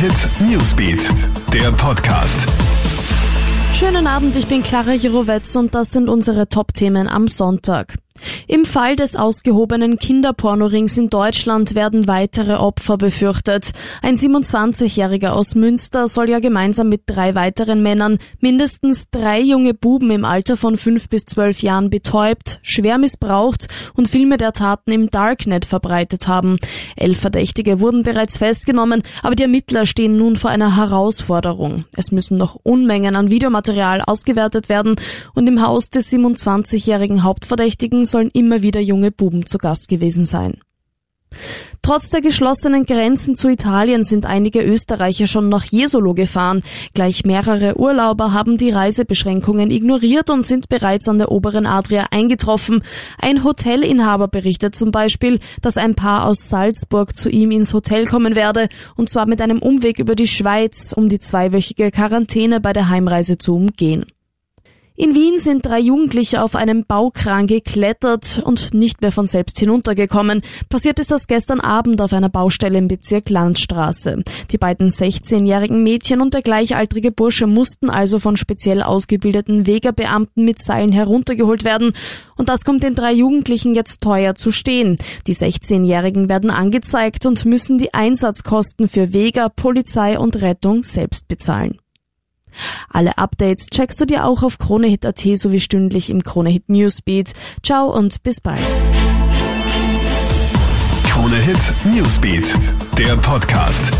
Hit Newsbeat, der Podcast. Schönen Abend, ich bin Clara Jirovetz und das sind unsere Top-Themen am Sonntag. Im Fall des ausgehobenen Kinderpornorings in Deutschland werden weitere Opfer befürchtet. Ein 27-Jähriger aus Münster soll ja gemeinsam mit drei weiteren Männern mindestens drei junge Buben im Alter von fünf bis zwölf Jahren betäubt, schwer missbraucht und Filme der Taten im Darknet verbreitet haben. Elf Verdächtige wurden bereits festgenommen, aber die Ermittler stehen nun vor einer Herausforderung. Es müssen noch Unmengen an Videomaterial ausgewertet werden und im Haus des 27-jährigen Hauptverdächtigen sollen immer wieder junge Buben zu Gast gewesen sein. Trotz der geschlossenen Grenzen zu Italien sind einige Österreicher schon nach Jesolo gefahren. Gleich mehrere Urlauber haben die Reisebeschränkungen ignoriert und sind bereits an der oberen Adria eingetroffen. Ein Hotelinhaber berichtet zum Beispiel, dass ein Paar aus Salzburg zu ihm ins Hotel kommen werde, und zwar mit einem Umweg über die Schweiz, um die zweiwöchige Quarantäne bei der Heimreise zu umgehen. In Wien sind drei Jugendliche auf einem Baukran geklettert und nicht mehr von selbst hinuntergekommen. Passiert ist das gestern Abend auf einer Baustelle im Bezirk Landstraße. Die beiden 16-jährigen Mädchen und der gleichaltrige Bursche mussten also von speziell ausgebildeten Wegerbeamten mit Seilen heruntergeholt werden. Und das kommt den drei Jugendlichen jetzt teuer zu stehen. Die 16-Jährigen werden angezeigt und müssen die Einsatzkosten für Weger, Polizei und Rettung selbst bezahlen. Alle Updates checkst du dir auch auf KroneHit.at sowie stündlich im KroneHit Newsbeat. Ciao und bis bald. KroneHit Newsbeat, der Podcast.